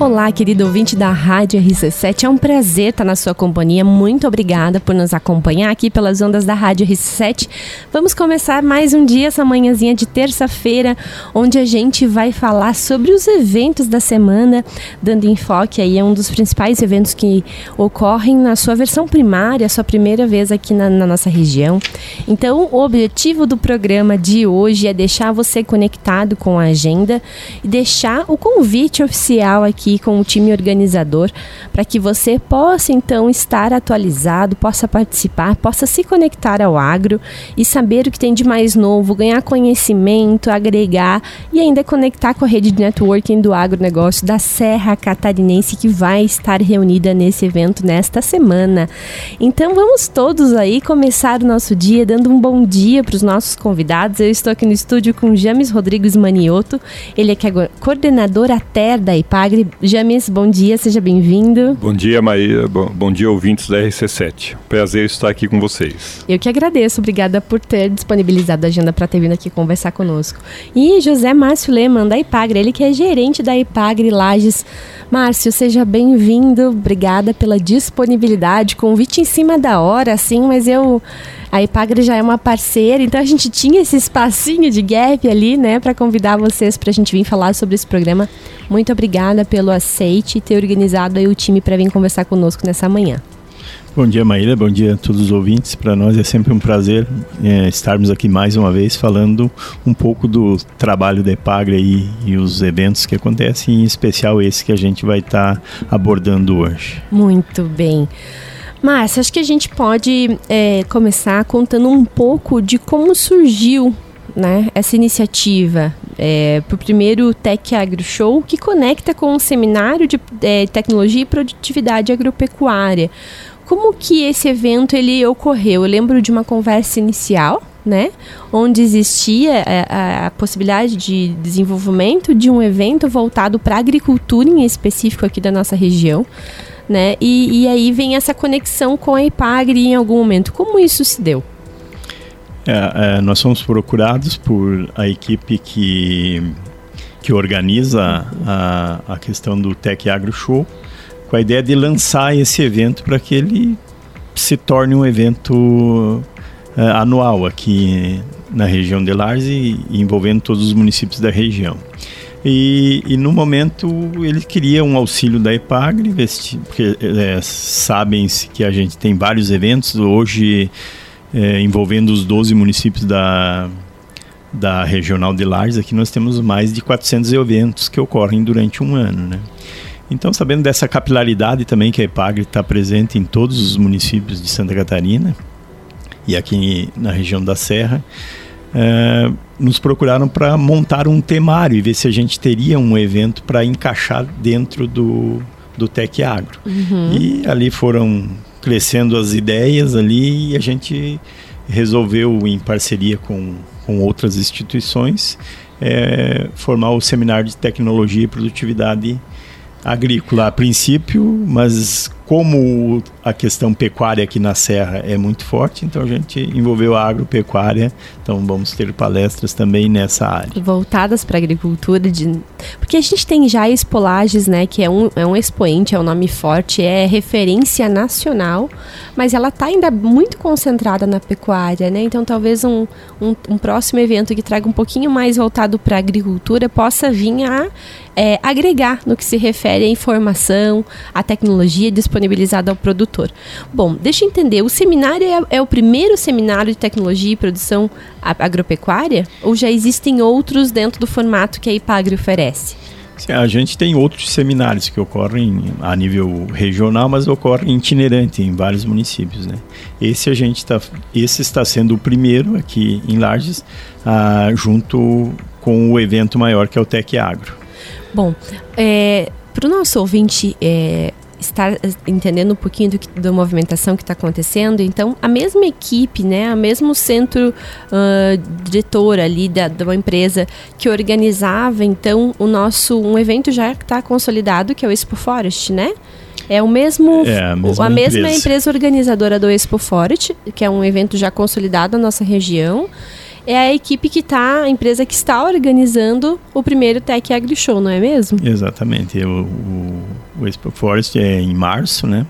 Olá, querido ouvinte da Rádio RC7. É um prazer estar na sua companhia. Muito obrigada por nos acompanhar aqui pelas ondas da Rádio RC7. Vamos começar mais um dia, essa manhãzinha de terça-feira, onde a gente vai falar sobre os eventos da semana, dando enfoque aí a um dos principais eventos que ocorrem na sua versão primária, sua primeira vez aqui na, na nossa região. Então, o objetivo do programa de hoje é deixar você conectado com a agenda e deixar o convite oficial aqui aqui com o time organizador para que você possa então estar atualizado, possa participar, possa se conectar ao agro e saber o que tem de mais novo, ganhar conhecimento, agregar e ainda conectar com a rede de networking do agronegócio da Serra Catarinense que vai estar reunida nesse evento nesta semana. Então vamos todos aí começar o nosso dia dando um bom dia para os nossos convidados. Eu estou aqui no estúdio com James Rodrigues Manioto, ele é, é coordenador ATER da IPAGRE. James, bom dia, seja bem-vindo. Bom dia, Maíra. Bom, bom, dia, ouvintes da RC7. Prazer estar aqui com vocês. Eu que agradeço, obrigada por ter disponibilizado a agenda para ter vindo aqui conversar conosco. E José Márcio Leman, da Ipagre, ele que é gerente da Ipagre Lages. Márcio, seja bem-vindo, obrigada pela disponibilidade, convite em cima da hora, sim, mas eu a Ipagre já é uma parceira, então a gente tinha esse espacinho de gap ali, né, para convidar vocês para a gente vir falar sobre esse programa. Muito obrigada pelo aceite e ter organizado aí o time para vir conversar conosco nessa manhã. Bom dia, Maíra. Bom dia a todos os ouvintes. Para nós é sempre um prazer é, estarmos aqui mais uma vez falando um pouco do trabalho da Epagre e, e os eventos que acontecem, em especial esse que a gente vai estar tá abordando hoje. Muito bem. Márcia, acho que a gente pode é, começar contando um pouco de como surgiu né, essa iniciativa é, para o primeiro Tech Agro Show, que conecta com o seminário de é, tecnologia e produtividade agropecuária. Como que esse evento ele ocorreu? Eu lembro de uma conversa inicial, né, onde existia é, a, a possibilidade de desenvolvimento de um evento voltado para a agricultura em específico aqui da nossa região né? E, e aí vem essa conexão com a Ipagre em algum momento. Como isso se deu? É, é, nós fomos procurados por a equipe que, que organiza a, a questão do Tech Agro Show, com a ideia de lançar esse evento para que ele se torne um evento é, anual aqui na região de Lars e envolvendo todos os municípios da região. E, e, no momento ele queria um auxílio da EPAGRE, porque é, sabem-se que a gente tem vários eventos hoje é, envolvendo os 12 municípios da, da Regional de Lages. Aqui nós temos mais de 400 eventos que ocorrem durante um ano, né? Então, sabendo dessa capilaridade também que a EPAGRE está presente em todos os municípios de Santa Catarina e aqui na região da Serra, é, nos procuraram para montar um temário e ver se a gente teria um evento para encaixar dentro do, do Tec Agro. Uhum. E ali foram crescendo as ideias ali e a gente resolveu, em parceria com, com outras instituições, é, formar o Seminário de Tecnologia e Produtividade Agrícola a princípio, mas como a questão pecuária aqui na Serra é muito forte, então a gente envolveu a agropecuária, então vamos ter palestras também nessa área. Voltadas para a agricultura, de... porque a gente tem já a Expolages, né, que é um, é um expoente, é um nome forte, é referência nacional, mas ela está ainda muito concentrada na pecuária, né, então talvez um, um, um próximo evento que traga um pouquinho mais voltado para a agricultura possa vir a é, agregar no que se refere à informação, à tecnologia disponível disponibilizado ao produtor. Bom, deixa eu entender, o seminário é, é o primeiro seminário de tecnologia e produção agropecuária? Ou já existem outros dentro do formato que a IPAGRE oferece? Sim, a gente tem outros seminários que ocorrem a nível regional, mas ocorrem itinerante em vários municípios, né? Esse a gente está, esse está sendo o primeiro aqui em Lages, ah, junto com o evento maior que é o Tec Agro. Bom, é, para o nosso ouvinte é, estar entendendo um pouquinho do da movimentação que está acontecendo. Então, a mesma equipe, né, o mesmo centro uh, diretor ali da, de uma empresa que organizava, então, o nosso um evento já está consolidado, que é o Expo Forest, né? É o mesmo é a mesma, a mesma empresa. empresa organizadora do Expo Forest, que é um evento já consolidado na nossa região. É a equipe que está, a empresa que está organizando o primeiro Tech Agri Show, não é mesmo? Exatamente. O, o, o Expo Forest é em março, né?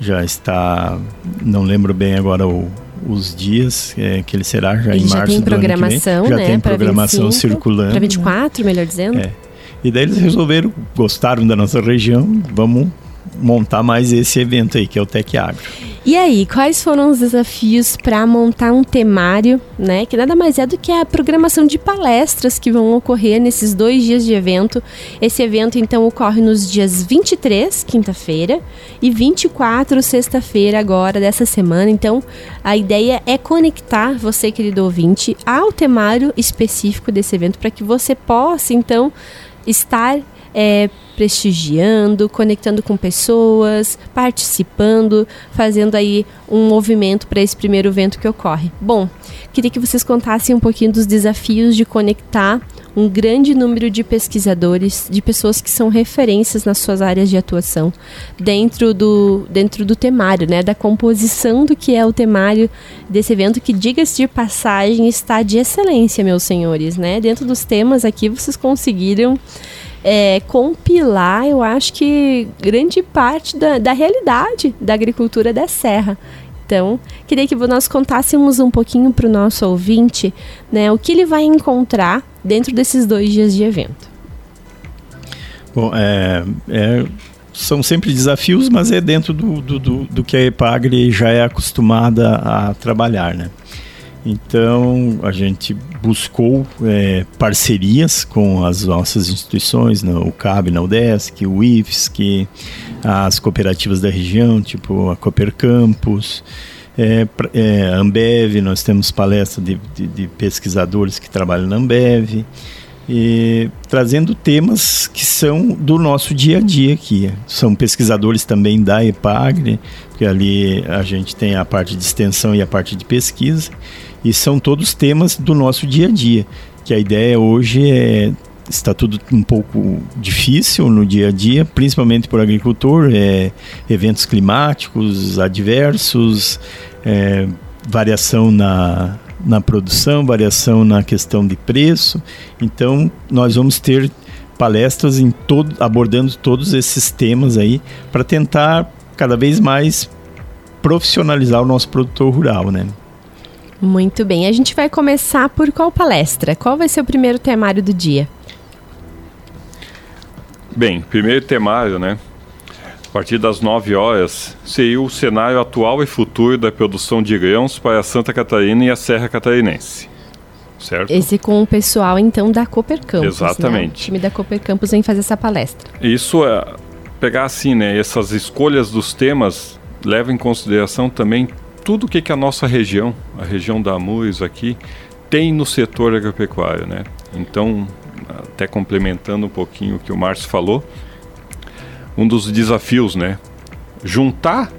Já está, não lembro bem agora o, os dias é, que ele será já ele em já março tem programação, Já né, tem programação 25, circulando. Para 24, melhor dizendo. É. E daí eles resolveram, gostaram da nossa região, vamos montar mais esse evento aí, que é o Tec Agro. E aí, quais foram os desafios para montar um temário, né? Que nada mais é do que a programação de palestras que vão ocorrer nesses dois dias de evento. Esse evento, então, ocorre nos dias 23, quinta-feira, e 24, sexta-feira, agora dessa semana. Então, a ideia é conectar você, querido ouvinte, ao temário específico desse evento para que você possa, então, estar é, prestigiando, conectando com pessoas, participando, fazendo aí um movimento para esse primeiro evento que ocorre. Bom, queria que vocês contassem um pouquinho dos desafios de conectar um grande número de pesquisadores, de pessoas que são referências nas suas áreas de atuação, dentro do, dentro do temário, né, da composição do que é o temário desse evento, que, diga-se de passagem, está de excelência, meus senhores, né? Dentro dos temas aqui, vocês conseguiram é, compilar, eu acho que grande parte da, da realidade da agricultura da serra. Então, queria que nós contássemos um pouquinho para o nosso ouvinte né, o que ele vai encontrar dentro desses dois dias de evento. Bom, é, é, são sempre desafios, mas é dentro do, do, do, do que a EPAGRE já é acostumada a trabalhar, né? Então a gente buscou é, parcerias com as nossas instituições, né, o CAB na UDESC, o IFSC, as cooperativas da região, tipo a Cooper Campus, é, é, Ambev, nós temos palestra de, de, de, pesquisadores que trabalham na Ambev, e, trazendo temas que são do nosso dia a dia aqui. São pesquisadores também da EPAGRE, porque ali a gente tem a parte de extensão e a parte de pesquisa, e são todos temas do nosso dia a dia. Que a ideia hoje é está tudo um pouco difícil no dia a dia, principalmente para o agricultor, é, eventos climáticos adversos, é, variação na, na produção, variação na questão de preço. Então, nós vamos ter palestras em todo, abordando todos esses temas aí para tentar cada vez mais profissionalizar o nosso produtor rural, né? Muito bem. A gente vai começar por qual palestra? Qual vai ser o primeiro temário do dia? Bem, primeiro temário, né? A partir das 9 horas, seria o cenário atual e futuro da produção de grãos para Santa Catarina e a Serra Catarinense. Certo? Esse com o pessoal, então, da Cooper Campus. Né? Exatamente. Né? O time da Cooper Campus vem fazer essa palestra. Isso é pegar assim, né? Essas escolhas dos temas levam em consideração também tudo o que, que a nossa região, a região da Amures aqui, tem no setor agropecuário, né? Então, até complementando um pouquinho o que o Márcio falou, um dos desafios, né? Juntar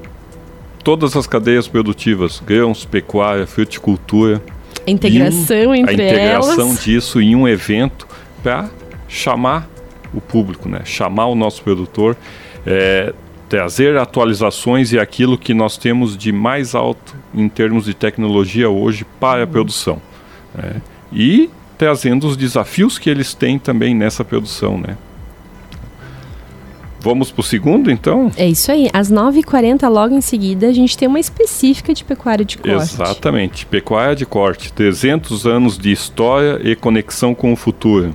todas as cadeias produtivas, grãos, pecuária, fruticultura. Integração um, entre A integração elas. disso em um evento para chamar o público, né? Chamar o nosso produtor, é, trazer atualizações e aquilo que nós temos de mais alto em termos de tecnologia hoje para a uhum. produção. Né? E trazendo os desafios que eles têm também nessa produção, né? Vamos para o segundo, então? É isso aí. Às 9h40, logo em seguida, a gente tem uma específica de pecuária de corte. Exatamente. Pecuária de corte. 300 anos de história e conexão com o futuro.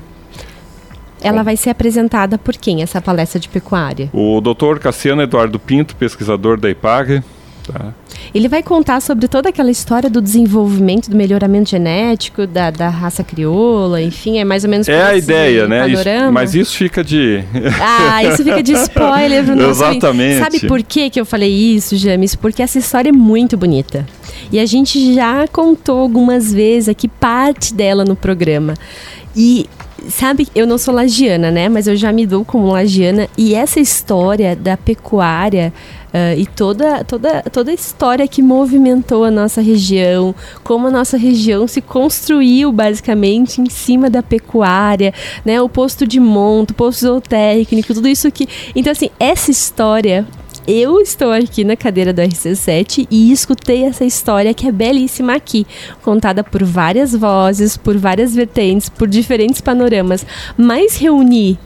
Ela vai ser apresentada por quem, essa palestra de pecuária? O doutor Cassiano Eduardo Pinto, pesquisador da IPAG. Tá. Ele vai contar sobre toda aquela história do desenvolvimento, do melhoramento genético, da, da raça crioula, enfim, é mais ou menos É a ideia, né? Isso, mas isso fica de. ah, isso fica de spoiler pro nosso Exatamente. Sabe por que, que eu falei isso, James? Porque essa história é muito bonita. E a gente já contou algumas vezes aqui parte dela no programa. E sabe, eu não sou lagiana, né? Mas eu já me dou como lagiana. E essa história da pecuária uh, e toda, toda, toda a história que movimentou a nossa região, como a nossa região se construiu basicamente em cima da pecuária, né? O posto de monto, o posto zootécnico, tudo isso que. Então, assim, essa história eu estou aqui na cadeira do RC7 e escutei essa história que é belíssima aqui, contada por várias vozes, por várias vertentes, por diferentes panoramas, mas reunir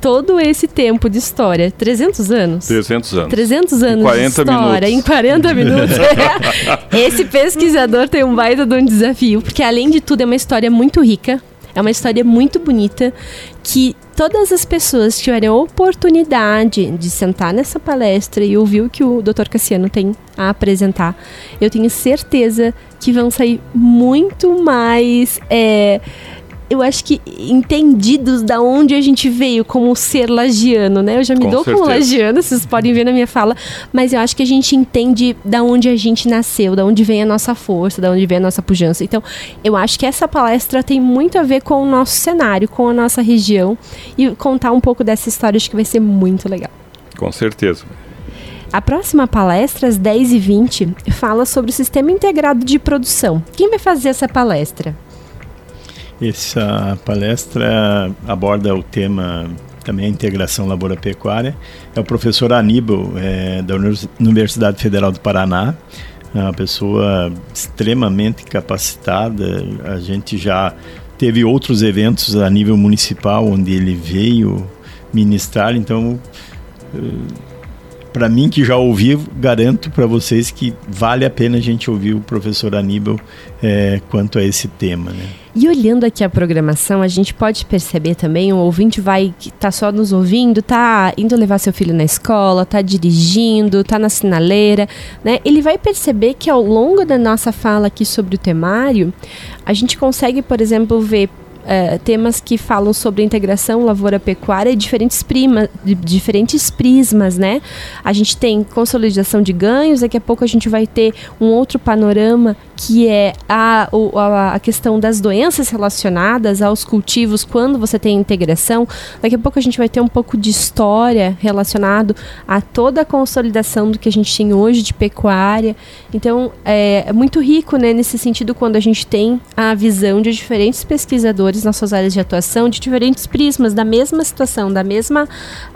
todo esse tempo de história, 300 anos? 300 anos. 300 anos 40 de história minutos. em 40 minutos. esse pesquisador tem um baita de um desafio, porque além de tudo é uma história muito rica, é uma história muito bonita que todas as pessoas tiverem a oportunidade de sentar nessa palestra e ouvir o que o Dr. Cassiano tem a apresentar, eu tenho certeza que vão sair muito mais. É, eu acho que entendidos da onde a gente veio como ser lagiano, né? Eu já me Com dou como certeza. lagiana, vocês podem ver na minha fala, mas eu acho que a gente entende da onde a gente nasceu, da onde vem a nossa força, da onde vem a nossa pujança. Então, eu acho que essa palestra tem muito a ver com o nosso cenário, com a nossa região e contar um pouco dessa história acho que vai ser muito legal. Com certeza. A próxima palestra, às 10h20, fala sobre o Sistema Integrado de Produção. Quem vai fazer essa palestra? Essa palestra aborda o tema também a integração lavoura-pecuária. É o professor Aníbal, é, da Univers- Universidade Federal do Paraná, é uma pessoa extremamente capacitada. A gente já teve outros eventos a nível municipal onde ele veio ministrar, então para mim que já ouvi, garanto para vocês que vale a pena a gente ouvir o professor Aníbal é, quanto a esse tema. Né? E olhando aqui a programação, a gente pode perceber também, o ouvinte vai tá só nos ouvindo, tá indo levar seu filho na escola, tá dirigindo, tá na sinaleira, né? Ele vai perceber que ao longo da nossa fala aqui sobre o temário, a gente consegue, por exemplo, ver eh, temas que falam sobre integração lavoura-pecuária e diferentes, prima, diferentes prismas, né? A gente tem consolidação de ganhos, daqui a pouco a gente vai ter um outro panorama que é a, a, a questão das doenças relacionadas aos cultivos quando você tem integração. Daqui a pouco a gente vai ter um pouco de história relacionado a toda a consolidação do que a gente tem hoje de pecuária. Então é, é muito rico né, nesse sentido quando a gente tem a visão de diferentes pesquisadores nas suas áreas de atuação, de diferentes prismas da mesma situação, da mesma,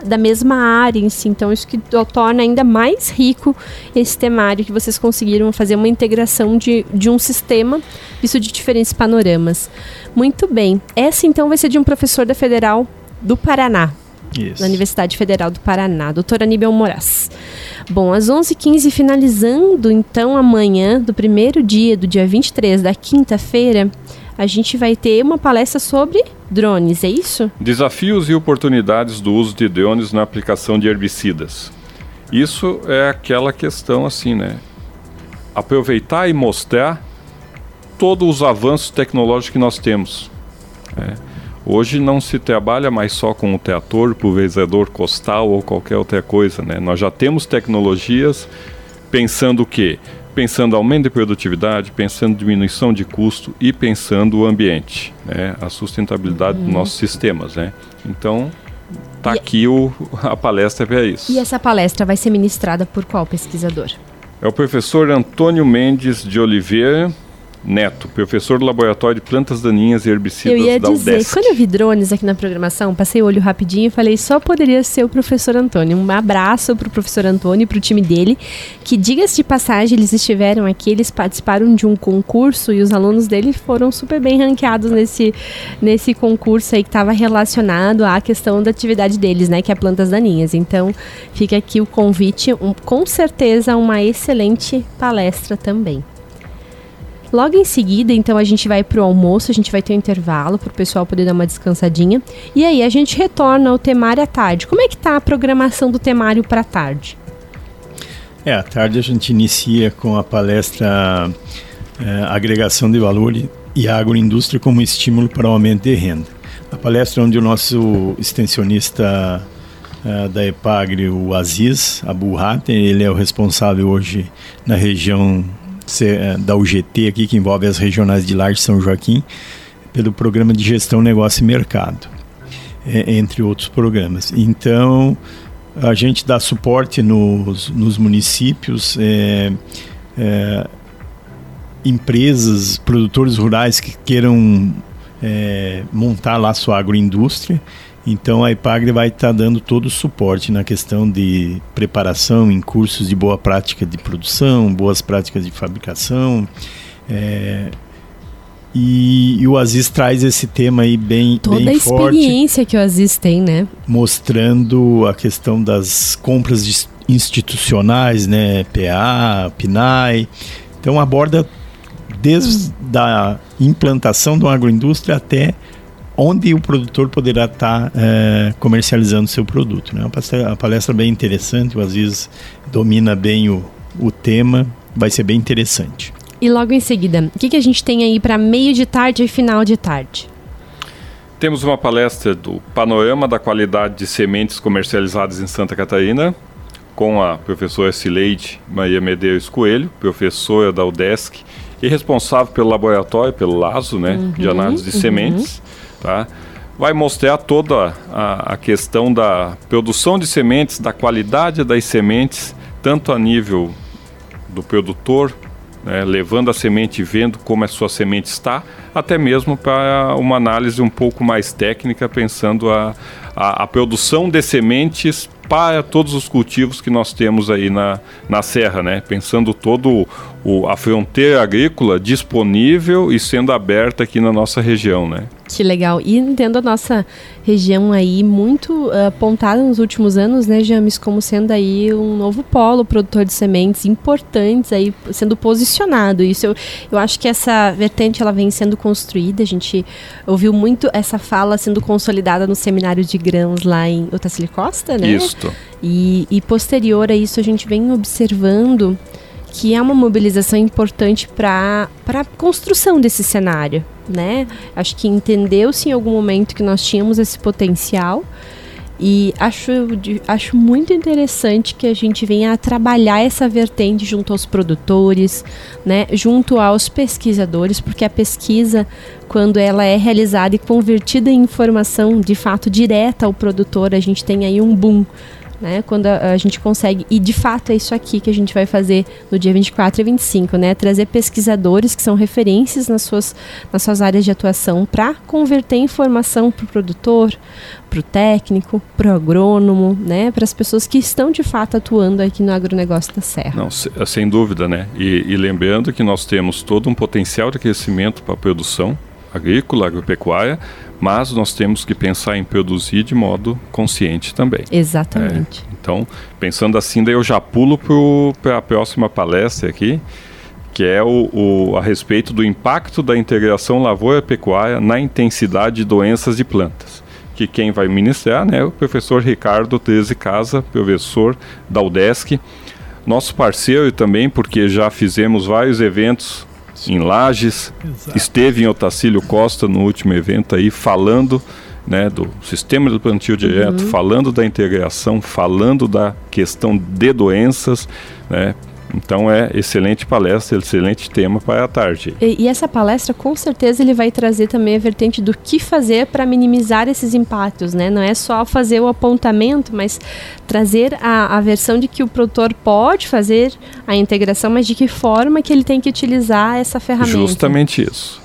da mesma área em si. Então isso que to- torna ainda mais rico esse temário que vocês conseguiram fazer uma integração de, de um sistema visto de diferentes panoramas. Muito bem. Essa então vai ser de um professor da Federal do Paraná, Isso. da Universidade Federal do Paraná, doutor Aníbal Moraes. Bom, às 11h15, finalizando então amanhã, do primeiro dia, do dia 23, da quinta-feira, a gente vai ter uma palestra sobre drones, é isso? Desafios e oportunidades do uso de drones na aplicação de herbicidas. Isso é aquela questão assim, né? Aproveitar e mostrar todos os avanços tecnológicos que nós temos. né? Hoje não se trabalha mais só com o trator, pulverizador costal ou qualquer outra coisa, né? Nós já temos tecnologias pensando o quê? Pensando aumento de produtividade, pensando diminuição de custo e pensando o ambiente, né? A sustentabilidade dos nossos sistemas, né? Então, tá E- aqui o, a palestra para isso. E essa palestra vai ser ministrada por qual pesquisador? É o professor Antônio Mendes de Oliveira Neto, professor do Laboratório de Plantas Daninhas e Herbicidas Eu ia da dizer, UDESC. quando eu vi drones aqui na programação, passei o olho rapidinho e falei, só poderia ser o professor Antônio. Um abraço pro professor Antônio e pro time dele, que diga-se de passagem, eles estiveram aqui, eles participaram de um concurso e os alunos dele foram super bem ranqueados nesse, nesse concurso aí que estava relacionado à questão da atividade deles, né, que é plantas daninhas. Então, fica aqui o convite, um- com certeza uma excelente palestra também. Logo em seguida, então, a gente vai pro almoço, a gente vai ter um intervalo pro pessoal poder dar uma descansadinha. E aí a gente retorna ao temário à tarde. Como é que tá a programação do temário para tarde? É, à tarde a gente inicia com a palestra é, Agregação de Valor e- Agroindústria como Estímulo para o Aumento de Renda. A palestra onde o nosso extensionista é, da EPAGRE, o Aziz Abu Hatem, ele é o responsável hoje na região da UGT aqui, que envolve as regionais de Laje São Joaquim, pelo programa de gestão, negócio e mercado, é, entre outros programas. Então, a gente dá suporte nos, nos municípios, é, é, empresas, produtores rurais que queiram é, montar lá sua agroindústria Então a IPAGRE vai estar tá dando todo o suporte na questão de preparação em cursos de boa prática de produção, boas práticas de fabricação. É, e, e, o Aziz traz esse tema aí bem, Toda bem a experiência forte, que o Aziz tem, né? Mostrando a questão das compras institucionais, né? PA, PNAE. Então aborda desde a implantação da agroindústria até onde o produtor poderá estar tá, é, comercializando seu produto. Né? Uma palestra, uma palestra bem interessante, o Aziz domina bem o, o tema, vai ser bem interessante. E logo em seguida, o que, que a gente tem aí para meio de tarde e final de tarde? Temos uma palestra do Panorama da Qualidade de Sementes Comercializadas em Santa Catarina, com a professora Sileide Maria Medeiros Coelho, professora da UDESC e responsável pelo laboratório, pelo LASO, né, uhum, de análise de uhum. sementes tá? vai mostrar toda a, a, questão da produção de sementes, da qualidade das sementes, tanto a nível do produtor, né, levando a semente e vendo como a sua semente está, até mesmo para uma análise um pouco mais técnica, pensando a, a, a produção de sementes para todos os cultivos que nós temos aí na, na serra, né? Pensando todo o, a fronteira agrícola disponível e sendo aberta aqui na nossa região, né? Que legal. E tendo a nossa região aí muito uh, apontada nos últimos anos, né, James, como sendo aí um novo polo produtor de sementes importantes aí sendo posicionado. Isso eu, eu acho que essa vertente ela vem sendo construída. A gente ouviu muito essa fala sendo consolidada no seminário de grãos lá em Otacílio Costa, né? Isso. E, e posterior a isso a gente vem observando que é uma mobilização importante para a construção desse cenário, né? Acho que entendeu-se em algum momento que nós tínhamos esse potencial e acho, acho muito interessante que a gente venha a trabalhar essa vertente junto aos produtores, né, junto aos pesquisadores, porque a pesquisa, quando ela é realizada e convertida em informação de fato direta ao produtor, a gente tem aí um boom né? Quando a, a, gente consegue, e de fato é isso aqui que a gente vai fazer no dia 24 e 25, né? Trazer pesquisadores que são referências nas suas, nas suas áreas de atuação para converter informação para o produtor, para o técnico, para o agrônomo, né? Para as pessoas que estão de fato atuando aqui no agronegócio da Serra. Não, sem dúvida, né? E, e lembrando que nós temos todo um potencial de crescimento para a produção agrícola, agropecuária, mas nós temos que pensar em produzir de modo consciente também. Exatamente. É, então, pensando assim, daí eu já pulo para a próxima palestra aqui, que é o, o, a respeito do impacto da integração lavoura-pecuária na intensidade de doenças de plantas. Que quem vai ministrar né, é o professor Ricardo Treze Casa, professor da UDESC, nosso parceiro também, porque já fizemos vários eventos em Lages, Exato. esteve em Otacílio Costa no último evento aí falando né, do sistema de plantio direto, uhum. falando da integração, falando da questão de doenças, né, então é excelente palestra, excelente tema para a tarde. E, e, essa palestra, com certeza, ele vai trazer também a vertente do que fazer para minimizar esses impactos, né? Não é só fazer o apontamento, mas trazer a, a versão de que o produtor pode fazer a integração, mas de que forma que ele tem que utilizar essa ferramenta. Justamente isso.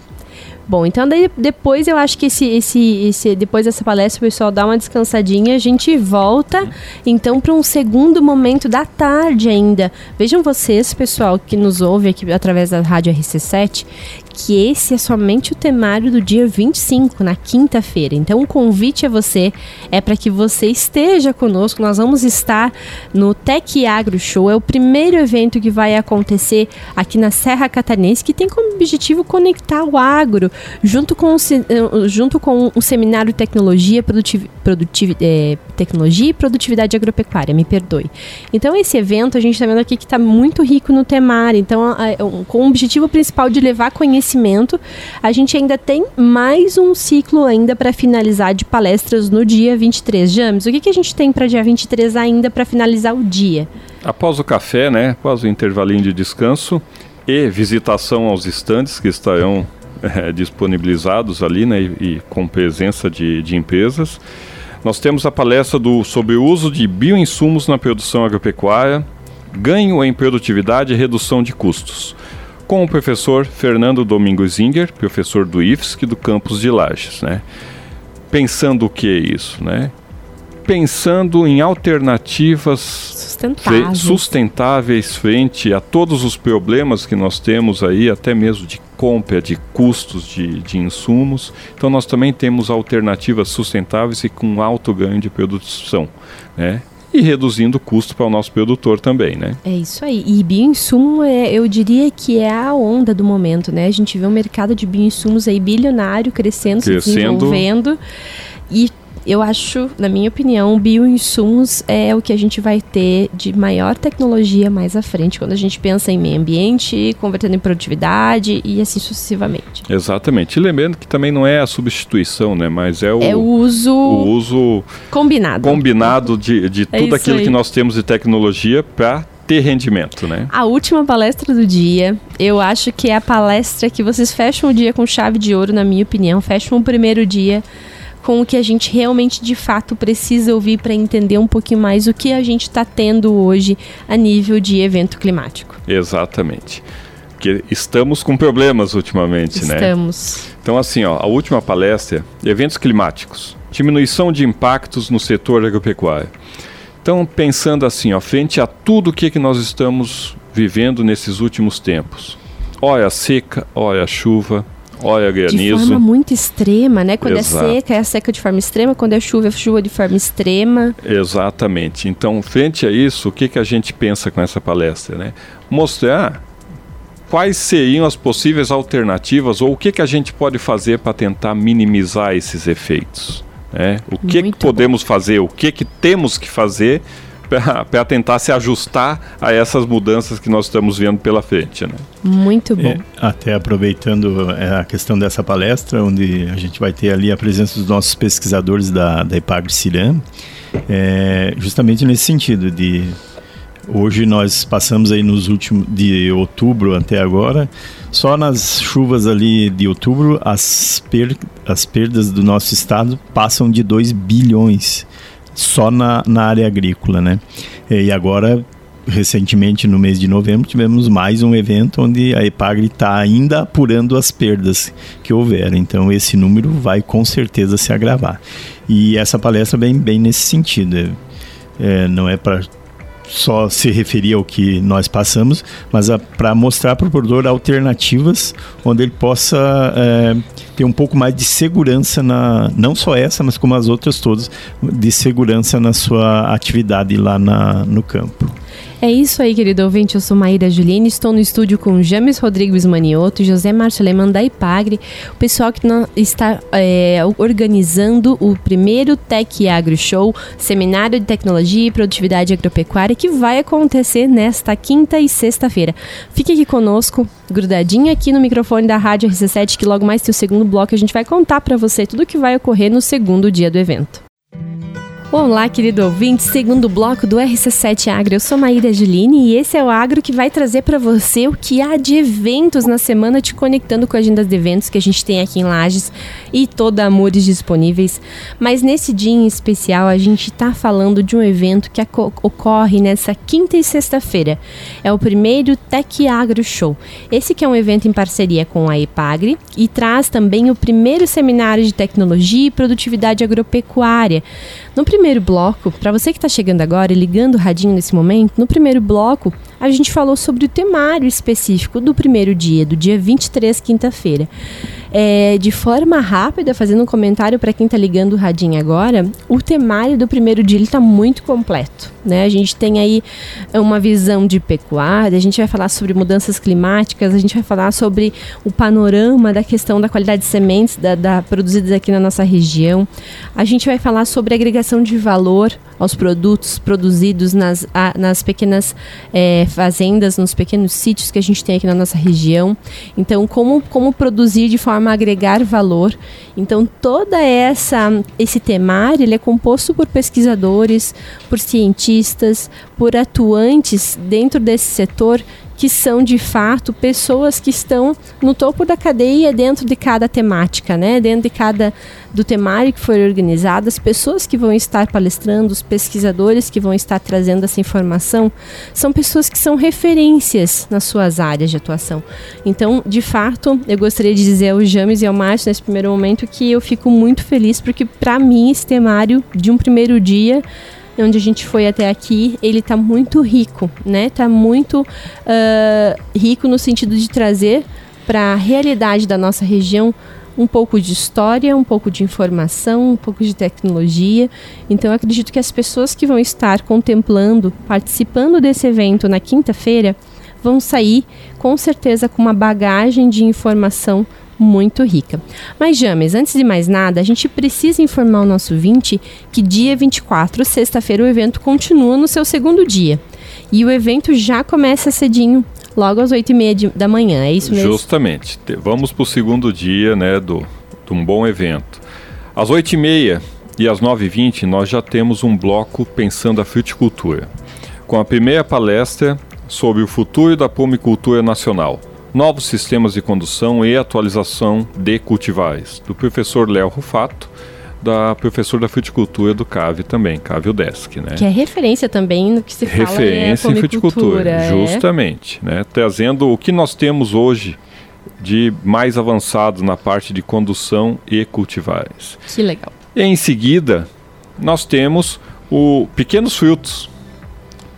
Bom, então daí depois eu acho que esse, esse, esse depois dessa palestra o pessoal dá uma descansadinha, a gente volta então para um segundo momento da tarde ainda. Vejam vocês, pessoal que nos ouve aqui através da rádio RC7, que esse é somente o temário do dia 25, na quinta-feira. Então, o convite a você é para que você esteja conosco. Nós vamos estar no Tec Agro Show. É o primeiro evento que vai acontecer aqui na Serra Catarinense, que tem como objetivo conectar o agro junto com o, eh, junto com o seminário Tecnologia, Produtiv, Produtiv, é, Tecnologia e Produtividade Agropecuária, me perdoe. Então, esse evento, a gente está vendo aqui que está muito rico no temário. Então, com o objetivo principal de levar conhecimento conhecimento. A gente ainda tem mais um ciclo ainda para finalizar de palestras no dia 23. James, o que, que a gente tem para dia 23 ainda para finalizar o dia? Após o café, né, após o intervalinho de descanso e visitação aos estandes que estarão é, disponibilizados ali, né, e, e com presença de, de empresas. Nós temos a palestra do, sobre o uso de bioinsumos na produção agropecuária, ganho em produtividade e redução de custos com o professor Fernando Domingos Zinger, professor do IFSC do campus de Lages. Né? pensando o que é isso, né? Pensando em alternativas sustentáveis. sustentáveis frente a todos os problemas que nós temos aí, até mesmo de compra, de custos de, de insumos. Então nós também temos alternativas sustentáveis e com alto ganho de produção, né? E reduzindo o custo para o nosso produtor também, né? É isso aí. E bioinsumo, é, eu diria que é a onda do momento, né? A gente vê um mercado de bioinsumos aí bilionário crescendo, crescendo. se desenvolvendo. E eu acho, na minha opinião, bioinsumos é o que a gente vai ter de maior tecnologia mais à frente, quando a gente pensa em meio ambiente, convertendo em produtividade e assim sucessivamente. Exatamente. E lembrando que também não é a substituição, né? Mas é o, é o uso, o uso combinado, combinado de, de é tudo aquilo aí. que nós temos de tecnologia para ter rendimento, né? A última palestra do dia, eu acho que é a palestra que vocês fecham o dia com chave de ouro, na minha opinião. Fecham o primeiro dia com o que a gente realmente de fato precisa ouvir para entender um pouquinho mais o que a gente está tendo hoje a nível de evento climático. Exatamente. Porque estamos com problemas ultimamente, estamos. né? Estamos. Então, assim, ó, a última palestra, eventos climáticos, diminuição de impactos no setor agropecuário. Então, pensando assim, ó, frente a tudo o que, que nós estamos vivendo nesses últimos tempos. Olha a seca, olha a chuva, Olha, granizo. De forma muito extrema, né? Quando é Exato. é seca, é seca de forma extrema. Quando é chuva, é chuva de forma extrema. Exatamente. Então, frente a isso, o que, que a gente pensa com essa palestra, né? Mostrar quais seriam as possíveis alternativas ou o que, que a gente pode fazer para tentar minimizar esses efeitos. Né? O que, que podemos bom. fazer, o que, que temos que fazer para tentar se ajustar a essas mudanças que nós estamos vendo pela frente. Né? Muito bom. É, até aproveitando é, a questão dessa palestra, onde a gente vai ter ali a presença dos nossos pesquisadores da, da epagre ciram é, justamente nesse sentido de Hoje nós passamos aí nos últimos de outubro até agora, só nas chuvas ali de outubro as, per, as perdas do nosso estado passam de 2 bilhões só na, na área agrícola, né? E agora recentemente no mês de novembro tivemos mais um evento onde a Epagre está ainda apurando as perdas que houveram. Então esse número vai com certeza se agravar. E essa palestra bem bem nesse sentido. É não é para só se referir ao que nós passamos, mas para mostrar para o produtor alternativas onde ele possa é, ter um pouco mais de segurança na não só essa, mas como as outras todas de segurança na sua atividade lá na, no campo. É isso aí, querido ouvinte. Eu sou Maíra Juline, estou no estúdio com James Rodrigues Manioto José Márcio Leman da Ipagre, o pessoal que está é, organizando o primeiro Tech Agro Show, Seminário de Tecnologia e Produtividade Agropecuária, que vai acontecer nesta quinta e sexta-feira. Fique aqui conosco, grudadinho aqui no microfone da Rádio RC7, que logo mais tem o segundo bloco. A gente vai contar para você tudo o que vai ocorrer no segundo dia do evento. Olá, querido ouvinte, segundo bloco do RC7 Agro. Eu sou Maíra Juline e esse é o Agro que vai trazer para você o que há de eventos na semana, te conectando com a agenda de eventos que a gente tem aqui em Lages e toda Amores disponíveis. Mas nesse dia em especial, a gente está falando de um evento que ocorre nessa quinta e sexta-feira. É o primeiro Tech Agro Show. Esse que é um evento em parceria com a Epagre e traz também o primeiro seminário de tecnologia e produtividade agropecuária. No bloco, para você que está chegando agora e ligando o radinho nesse momento, no primeiro bloco a gente falou sobre o temário específico do primeiro dia, do dia 23, quinta-feira. É, de forma rápida, fazendo um comentário para quem está ligando o radinho agora, o temário do primeiro dia está muito completo. Né? A gente tem aí uma visão de pecuária, a gente vai falar sobre mudanças climáticas, a gente vai falar sobre o panorama da questão da qualidade de sementes da, da, produzidas aqui na nossa região. A gente vai falar sobre agregação de valor aos produtos produzidos nas, a, nas pequenas é, fazendas, nos pequenos sítios que a gente tem aqui na nossa região. Então, como, como produzir de forma a agregar valor. Então, toda essa esse temário ele é composto por pesquisadores, por cientistas, por atuantes dentro desse setor que são de fato pessoas que estão no topo da cadeia dentro de cada temática, né? Dentro de cada do temário que foi organizado, as pessoas que vão estar palestrando, os pesquisadores que vão estar trazendo essa informação, são pessoas que são referências nas suas áreas de atuação. Então, de fato, eu gostaria de dizer ao James e ao Márcio nesse primeiro momento que eu fico muito feliz porque para mim esse temário de um primeiro dia onde a gente foi até aqui, ele está muito rico, né? Está muito uh, rico no sentido de trazer para a realidade da nossa região um pouco de história, um pouco de informação, um pouco de tecnologia. Então, acredito que as pessoas que vão estar contemplando, participando desse evento na quinta-feira, vão sair com certeza com uma bagagem de informação muito rica. Mas, James, antes de mais nada, a gente precisa informar o nosso 20 que dia 24, sexta-feira, o evento continua no seu segundo dia. E o evento já começa cedinho, logo às 8h30 da manhã, é isso mesmo? Justamente. Vamos para o segundo dia né, do, de um bom evento. Às 8h30 e às 9h20 nós já temos um bloco pensando a fruticultura, com a primeira palestra sobre o futuro da pomicultura nacional novos sistemas de condução e atualização de cultivares, do professor Léo Rufato, da professora da fruticultura do CAVE também, CAVE UDESC, né? Que é referência também no que se referência fala Referência em fruticultura, é. justamente, né? Trazendo o que nós temos hoje de mais avançado na parte de condução e cultivares. Que legal. Em seguida, nós temos o Pequenos Frutos,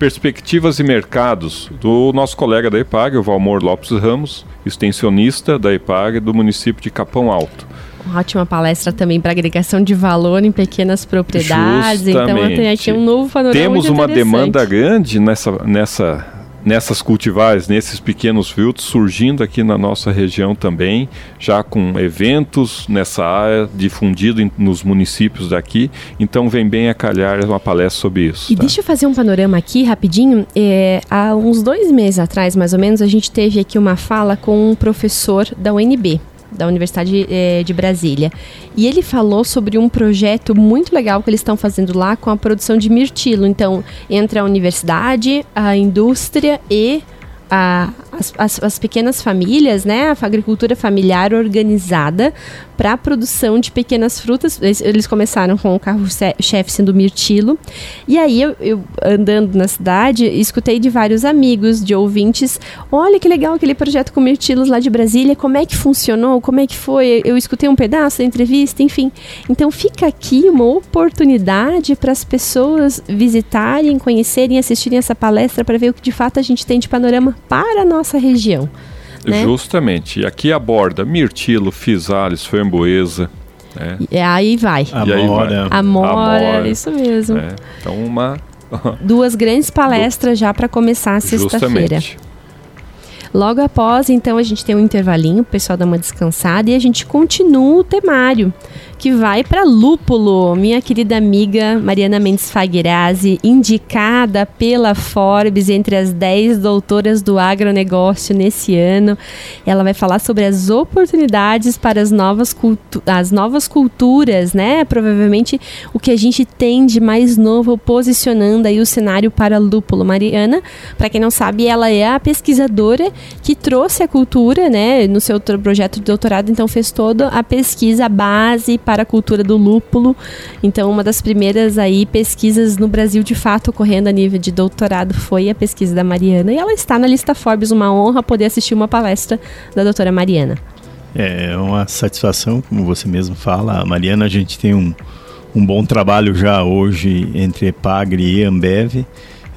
perspectivas e mercados do nosso colega da EPAG, o Valmor Lopes Ramos, extensionista da EPAG do município de Capão Alto. Ótima palestra também para agregação de valor em pequenas propriedades. Justamente. Então tem aqui um novo panorama. Temos uma demanda grande nessa, nessa nessas cultivares, nesses pequenos frutos, surgindo aqui na nossa região também, já com eventos nessa área, difundido em, nos municípios daqui. Então vem bem a calhar uma palestra sobre isso. E tá? deixa eu fazer um panorama aqui rapidinho. É, há uns dois meses atrás, mais ou menos, a gente teve aqui uma fala com um professor da UNB, da Universidade eh, de Brasília. E ele falou sobre um projeto muito legal que eles estão fazendo lá com a produção de mirtilo. Então, entre a universidade, a indústria e a, as, as, as, pequenas famílias, né, a agricultura familiar organizada para a produção de pequenas frutas. Eles, eles começaram com o carro-chefe sendo mirtilo. E aí, eu, eu, andando na cidade, escutei de vários amigos, de ouvintes, olha que legal aquele projeto com mirtilos lá de Brasília, como é que funcionou, como é que foi? Eu escutei um pedaço da entrevista, enfim. Então, fica aqui uma oportunidade para as pessoas visitarem, conhecerem, assistirem essa palestra para ver o que de fato a gente tem de panorama para a nossa região. Né? Justamente. E aqui aborda mirtilo, fisales, framboesa. Né? E aí vai. Amora. Amora, Amora, isso mesmo. É. Então uma... Duas grandes palestras já para começar sexta-feira. Logo após, então, a gente tem um intervalinho, o pessoal dá uma descansada e a gente continua o temário que vai para Lúpulo, minha querida amiga Mariana Mendes Fagrazzi, indicada pela Forbes entre as 10 doutoras do agronegócio nesse ano. Ela vai falar sobre as oportunidades para as novas, as novas culturas, né? Provavelmente o que a gente tem de mais novo posicionando aí o cenário para Lúpulo. Mariana, para quem não sabe, ela é a pesquisadora que trouxe a cultura, né, no seu projeto de doutorado, então fez toda a pesquisa base para para a cultura do lúpulo. Então, uma das primeiras aí pesquisas no Brasil de fato ocorrendo a nível de doutorado foi a pesquisa da Mariana e ela está na lista Forbes, uma honra poder assistir uma palestra da doutora Mariana. É uma satisfação, como você mesmo fala, a Mariana, a gente tem um, um bom trabalho já hoje entre Epagre e Ambev.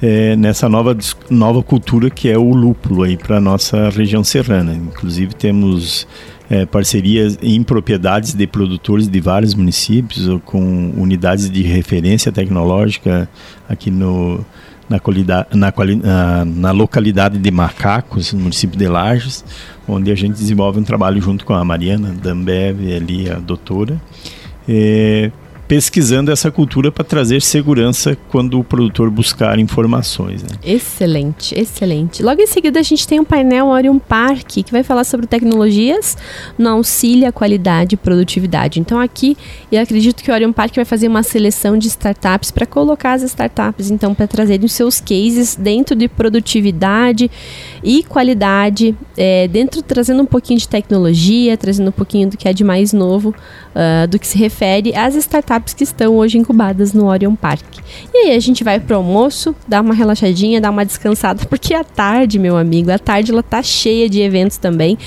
É, nessa nova, nova cultura que é o lúpulo aí para nossa região serrana. Inclusive temos é, parcerias em propriedades de produtores de vários municípios, ou com unidades de referência tecnológica aqui no, na, na, na, na, localidade de Macacos, no município de Lages, onde a gente desenvolve um trabalho junto com a Mariana da Ambev, ali a doutora, é, pesquisando essa cultura para trazer segurança quando o produtor buscar informações. Né? Excelente, excelente. Logo em seguida a gente tem um painel Orion Park que vai falar sobre tecnologias no auxílio à qualidade e produtividade. Então aqui eu acredito que o Orion Park vai fazer uma seleção de startups para colocar as startups então para trazerem os seus cases dentro de produtividade e qualidade, é, dentro trazendo um pouquinho de tecnologia, trazendo um pouquinho do que é de mais novo, uh, do que se refere às startups que estão hoje incubadas no Orion Park. E aí a gente vai pro almoço, dar uma relaxadinha, dar uma descansada, porque a tarde, meu amigo, a tarde ela tá cheia de eventos também.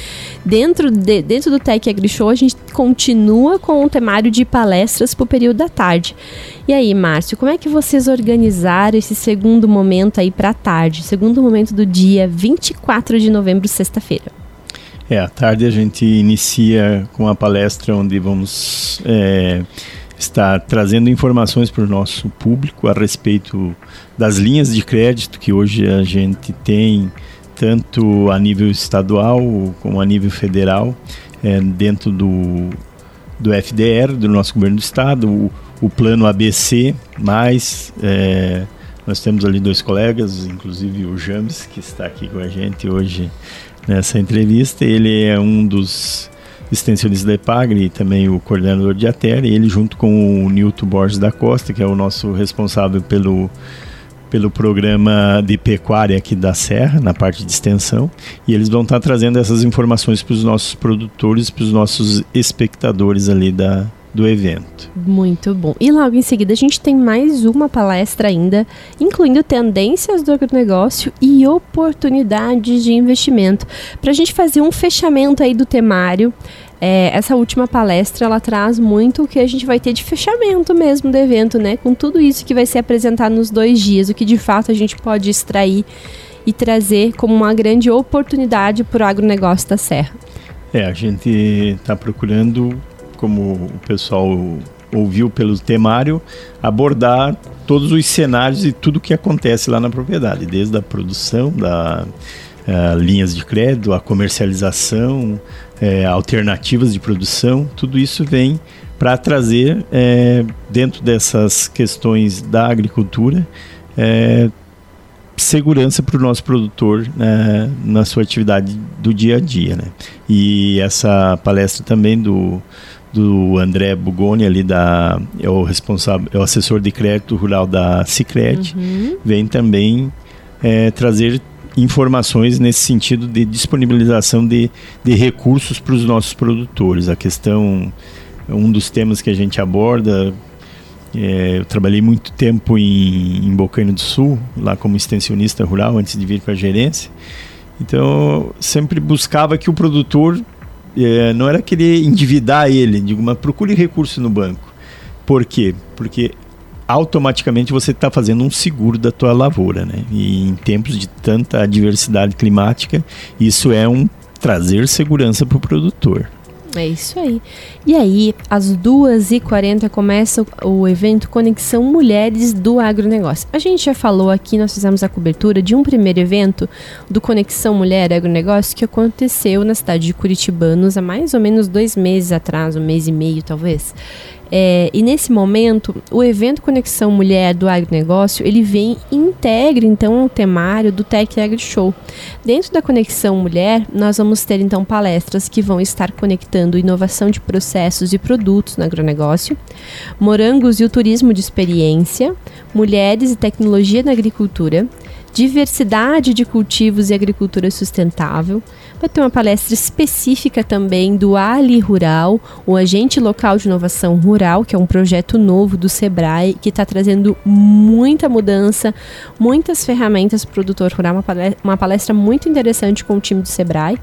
Dentro, de, dentro do Tech Agri Show a gente continua com um temário de palestras pro período da tarde. E aí, Márcio, como é que vocês organizaram esse segundo momento aí para a tarde, segundo momento do dia 24 de novembro, sexta-feira? É, à tarde a gente inicia com a palestra onde vamos é, estar trazendo informações para o nosso público a respeito das linhas de crédito que hoje a gente tem, tanto a nível estadual como a nível federal, é, dentro do, do FDR, do nosso governo do estado, o, o plano ABC, mais é, nós temos ali dois colegas, inclusive o James, que está aqui com a gente hoje nessa entrevista. Ele é um dos extensionistas da EPAGRE e também o coordenador de ATER, e ele junto com o Nilton Borges da Costa, que é o nosso responsável pelo pelo programa de pecuária aqui da Serra, na parte de extensão, e eles vão estar trazendo essas informações para os nossos produtores, para os nossos espectadores ali da, do evento. Muito bom. E logo em seguida a gente tem mais uma palestra ainda, incluindo tendências do agronegócio e oportunidades de investimento. Para a gente fazer um fechamento aí do temário, é, essa última palestra ela traz muito o que a gente vai ter de fechamento mesmo do evento, né? Com tudo isso que vai ser apresentado nos dois dias, o que de fato a gente pode extrair e trazer como uma grande oportunidade para o agronegócio da Serra. É, a gente está procurando como o pessoal ouviu pelo temário, abordar todos os cenários e tudo que acontece lá na propriedade, desde a produção, da uh, linhas de crédito, a comercialização, uh, alternativas de produção, tudo isso vem para trazer uh, dentro dessas questões da agricultura segurança para o nosso produtor né, na sua atividade do dia a dia, né? E essa palestra também do do André Bugoni ali da é o responsável é o assessor de crédito rural da Sicredi uhum. vem também é, trazer informações nesse sentido de disponibilização de, de recursos para os nossos produtores a questão um dos temas que a gente aborda é, eu trabalhei muito tempo em, em Bocaina do Sul lá como extensionista rural antes de vir para a gerência então sempre buscava que o produtor é, não era querer endividar ele, digo, mas procure recurso no banco. Por quê? Porque automaticamente você está fazendo um seguro da tua lavoura, né? E em tempos de tanta adversidade climática, isso é um trazer segurança para o produtor. É isso aí. E aí, às 2h40 começa o evento Conexão Mulheres do Agronegócio. A gente já falou aqui, nós fizemos a cobertura de um primeiro evento do Conexão Mulher Agronegócio que aconteceu na cidade de Curitibanos há mais ou menos dois meses atrás, um mês e meio talvez. É, e nesse momento, o evento Conexão Mulher do Agronegócio, ele vem e integra então o temário do Tech Agri Show. Dentro da Conexão Mulher, nós vamos ter então palestras que vão estar conectando inovação de processos e produtos no agronegócio, morangos e o turismo de experiência, mulheres e tecnologia na agricultura, diversidade de cultivos e agricultura sustentável. Vai ter uma palestra específica também do Ali Rural, o Agente Local de Inovação Rural, que é um projeto novo do Sebrae, que está trazendo muita mudança, muitas ferramentas para o produtor rural, uma palestra, uma palestra muito interessante com o time do Sebrae.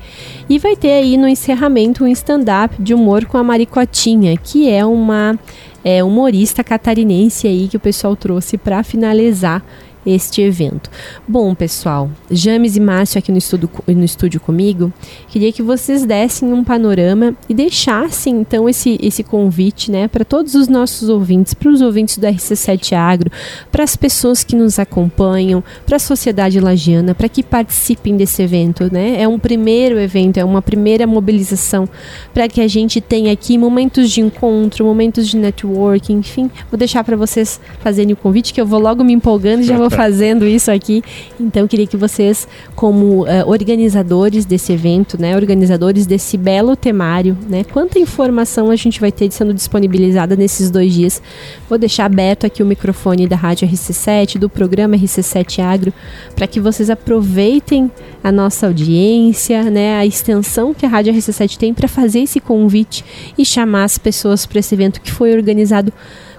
E vai ter aí no encerramento um stand-up de humor com a Maricotinha, que é uma é, humorista catarinense aí que o pessoal trouxe para finalizar este evento. Bom, pessoal, James e Márcio aqui no estúdio, no estúdio comigo, queria que vocês dessem um panorama e deixassem então esse, esse convite né, para todos os nossos ouvintes, para os ouvintes do RC7 Agro, para as pessoas que nos acompanham, para a sociedade lagiana, para que participem desse evento. Né? É um primeiro evento, é uma primeira mobilização para que a gente tenha aqui momentos de encontro, momentos de networking, enfim. Vou deixar para vocês fazerem o convite, que eu vou logo me empolgando e já vou fazendo isso aqui. Então, queria que vocês, como uh, organizadores desse evento, né, organizadores desse belo temário, né, quanta informação a gente vai ter sendo disponibilizada nesses dois dias. Vou deixar aberto aqui o microfone da Rádio RC7, do programa RC7 Agro, para que vocês aproveitem a nossa audiência, né, a extensão que a Rádio RC7 tem para fazer esse convite e chamar as pessoas para esse evento que foi organizado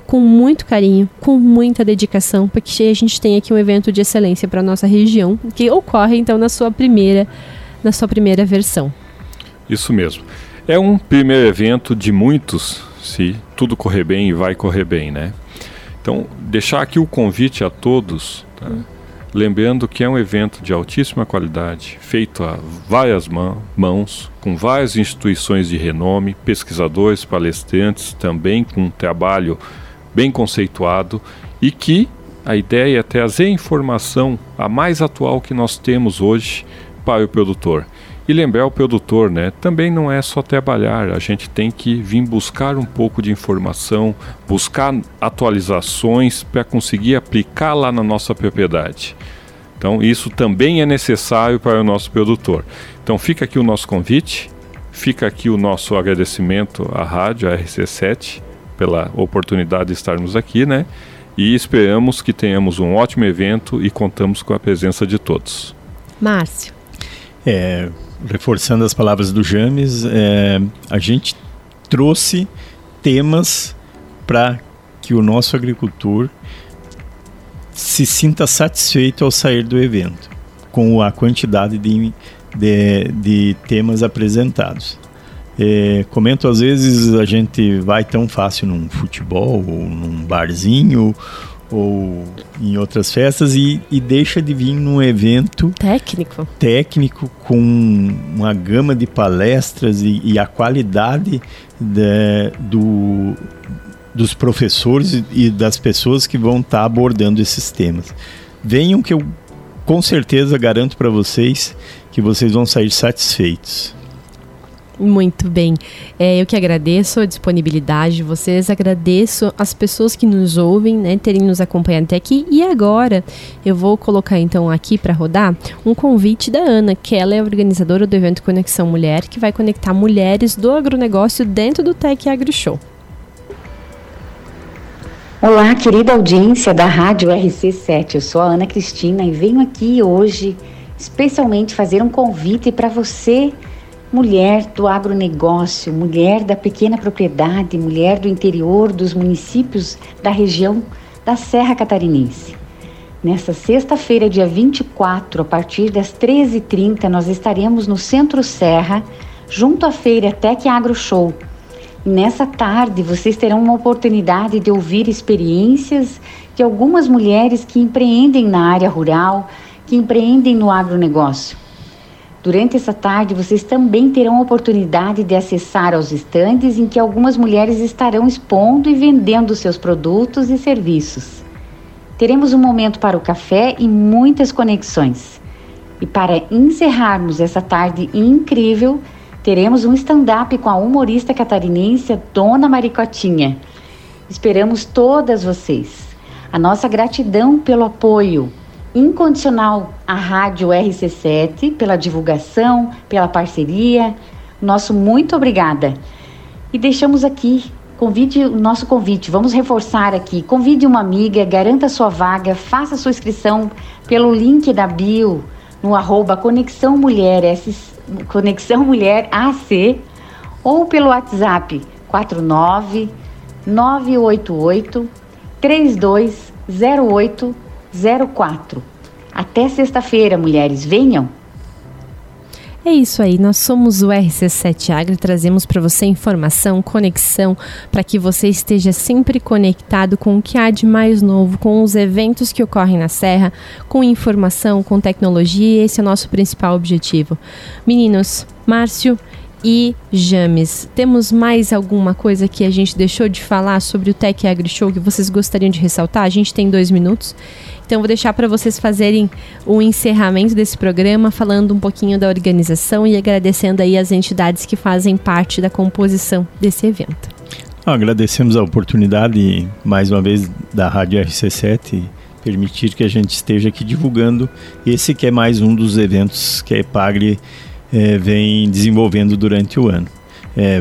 com muito carinho, com muita dedicação, para que a gente tenha aqui um evento de excelência para nossa região, que ocorre então na sua primeira, na sua primeira versão. Isso mesmo. É um primeiro evento de muitos, se tudo correr bem e vai correr bem, né? Então, deixar aqui o convite a todos, tá? lembrando que é um evento de altíssima qualidade, feito a várias mãos, com várias instituições de renome, pesquisadores, palestrantes, também com um trabalho bem conceituado e que a ideia é trazer informação a mais atual que nós temos hoje para o produtor. E lembrar o produtor, né? Também não é só trabalhar, a gente tem que vir buscar um pouco de informação, buscar atualizações para conseguir aplicar lá na nossa propriedade. Então, isso também é necessário para o nosso produtor. Então, fica aqui o nosso convite, fica aqui o nosso agradecimento à rádio, à RC7, pela oportunidade de estarmos aqui, né? E esperamos que tenhamos um ótimo evento e contamos com a presença de todos. Márcio. É, reforçando as palavras do James, é, a gente trouxe temas para que o nosso agricultor se sinta satisfeito ao sair do evento, com a quantidade de, de, de temas apresentados. É, comento às vezes a gente vai tão fácil num futebol ou num barzinho ou em outras festas e, e deixa de vir num evento técnico técnico com uma gama de palestras e, e a qualidade de, do, dos professores e das pessoas que vão estar tá abordando esses temas. Venham que eu com certeza garanto para vocês que vocês vão sair satisfeitos. Muito bem. É, eu que agradeço a disponibilidade de vocês, agradeço as pessoas que nos ouvem, né, terem nos acompanhado até aqui. E agora eu vou colocar então aqui para rodar um convite da Ana, que ela é organizadora do evento Conexão Mulher, que vai conectar mulheres do agronegócio dentro do Tech Agro Show. Olá, querida audiência da Rádio RC7. Eu sou a Ana Cristina e venho aqui hoje especialmente fazer um convite para você mulher do agronegócio, mulher da pequena propriedade, mulher do interior dos municípios da região da Serra Catarinense. Nesta sexta-feira, dia 24, a partir das 13h30, nós estaremos no Centro Serra, junto à feira Tec Agro Show. E nessa tarde, vocês terão uma oportunidade de ouvir experiências de algumas mulheres que empreendem na área rural, que empreendem no agronegócio. Durante essa tarde, vocês também terão a oportunidade de acessar aos estandes em que algumas mulheres estarão expondo e vendendo seus produtos e serviços. Teremos um momento para o café e muitas conexões. E para encerrarmos essa tarde incrível, teremos um stand-up com a humorista catarinense Dona Maricotinha. Esperamos todas vocês. A nossa gratidão pelo apoio incondicional à Rádio RC7 pela divulgação, pela parceria. Nosso muito obrigada. E deixamos aqui convide o nosso convite. Vamos reforçar aqui. Convide uma amiga, garanta sua vaga, faça sua inscrição pelo link da bio no arroba Conexão Mulher, S, Conexão Mulher AC ou pelo WhatsApp 49 988 3208 04. Até sexta-feira, mulheres, venham! É isso aí, nós somos o RC7 Agro trazemos para você informação, conexão, para que você esteja sempre conectado com o que há de mais novo, com os eventos que ocorrem na Serra, com informação, com tecnologia, esse é o nosso principal objetivo. Meninos, Márcio e James. Temos mais alguma coisa que a gente deixou de falar sobre o Tech Agri Show que vocês gostariam de ressaltar? A gente tem dois minutos. Então, vou deixar para vocês fazerem o encerramento desse programa, falando um pouquinho da organização e agradecendo aí as entidades que fazem parte da composição desse evento. Agradecemos a oportunidade, mais uma vez, da Rádio RC7 permitir que a gente esteja aqui divulgando esse que é mais um dos eventos que a EPAGRE é, vem desenvolvendo durante o ano. É,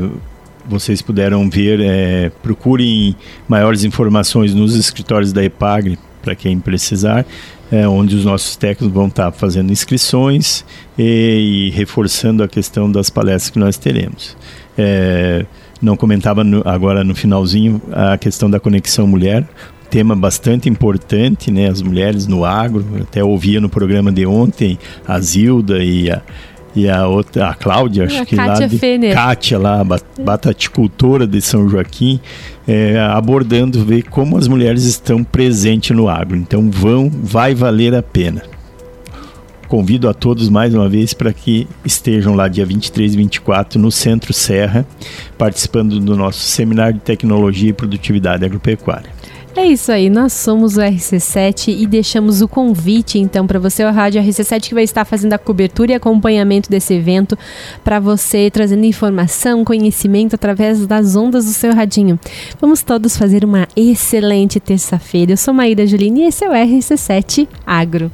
vocês puderam ver, é, procurem maiores informações nos escritórios da EPAGRE para quem precisar, é, onde os nossos técnicos vão estar fazendo inscrições e, e, reforçando a questão das palestras que nós teremos. É, não comentava no, agora no finalzinho a questão da conexão mulher, tema bastante importante, né? As mulheres no agro, até ouvia no programa de ontem a Zilda e a, e a outra, a Cláudia, acho a que Kátia lá de Fener. Kátia lá, bataticultora de São Joaquim, é, abordando ver como as mulheres estão presentes no agro. Então vão, vai valer a pena. Convido a todos mais uma vez para que estejam lá dia 23 e 24 no Centro Serra, participando do nosso seminário de tecnologia e produtividade agropecuária. É isso aí, nós somos o RC7 e deixamos o convite então para você, o Rádio RC7, que vai estar fazendo a cobertura e acompanhamento desse evento para você, trazendo informação, conhecimento através das ondas do seu radinho. Vamos todos fazer uma excelente terça-feira. Eu sou Maíra Juline e esse é o RC7 Agro.